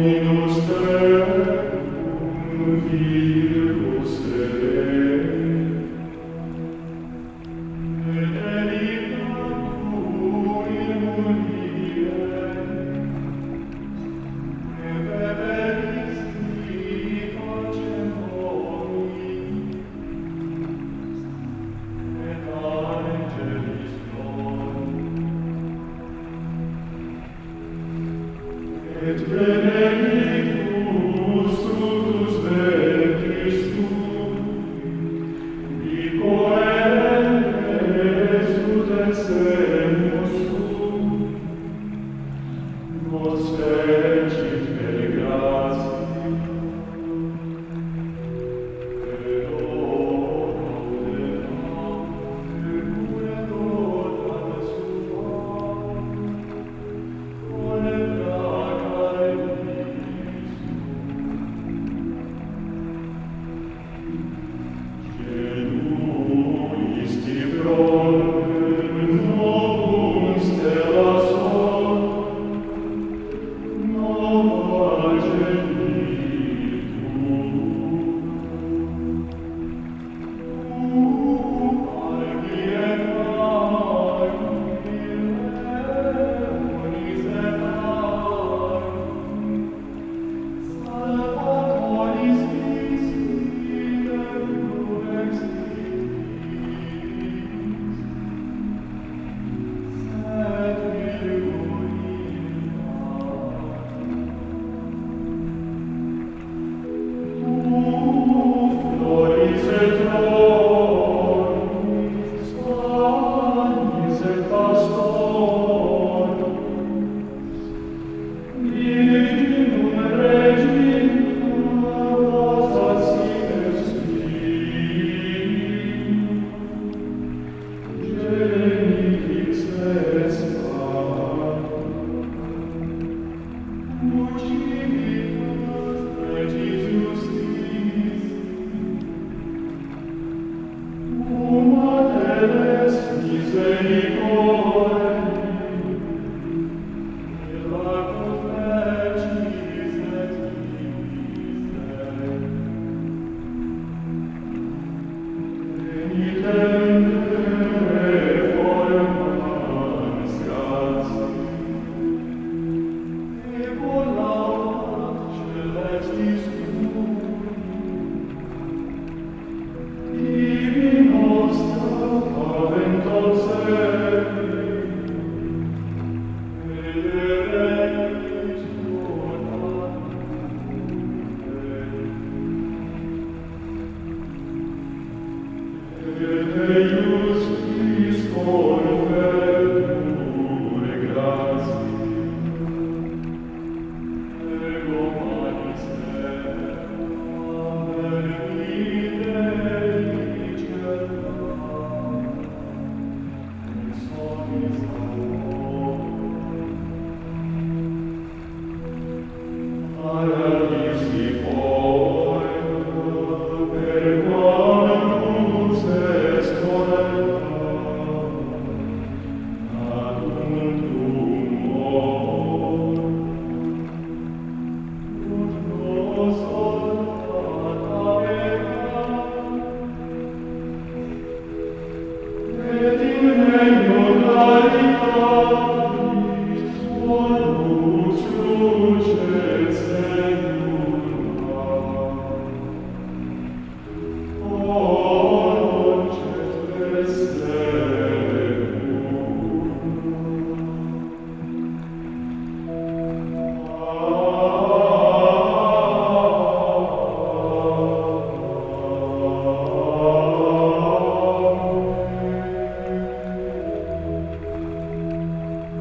Dominus Tecum, et plene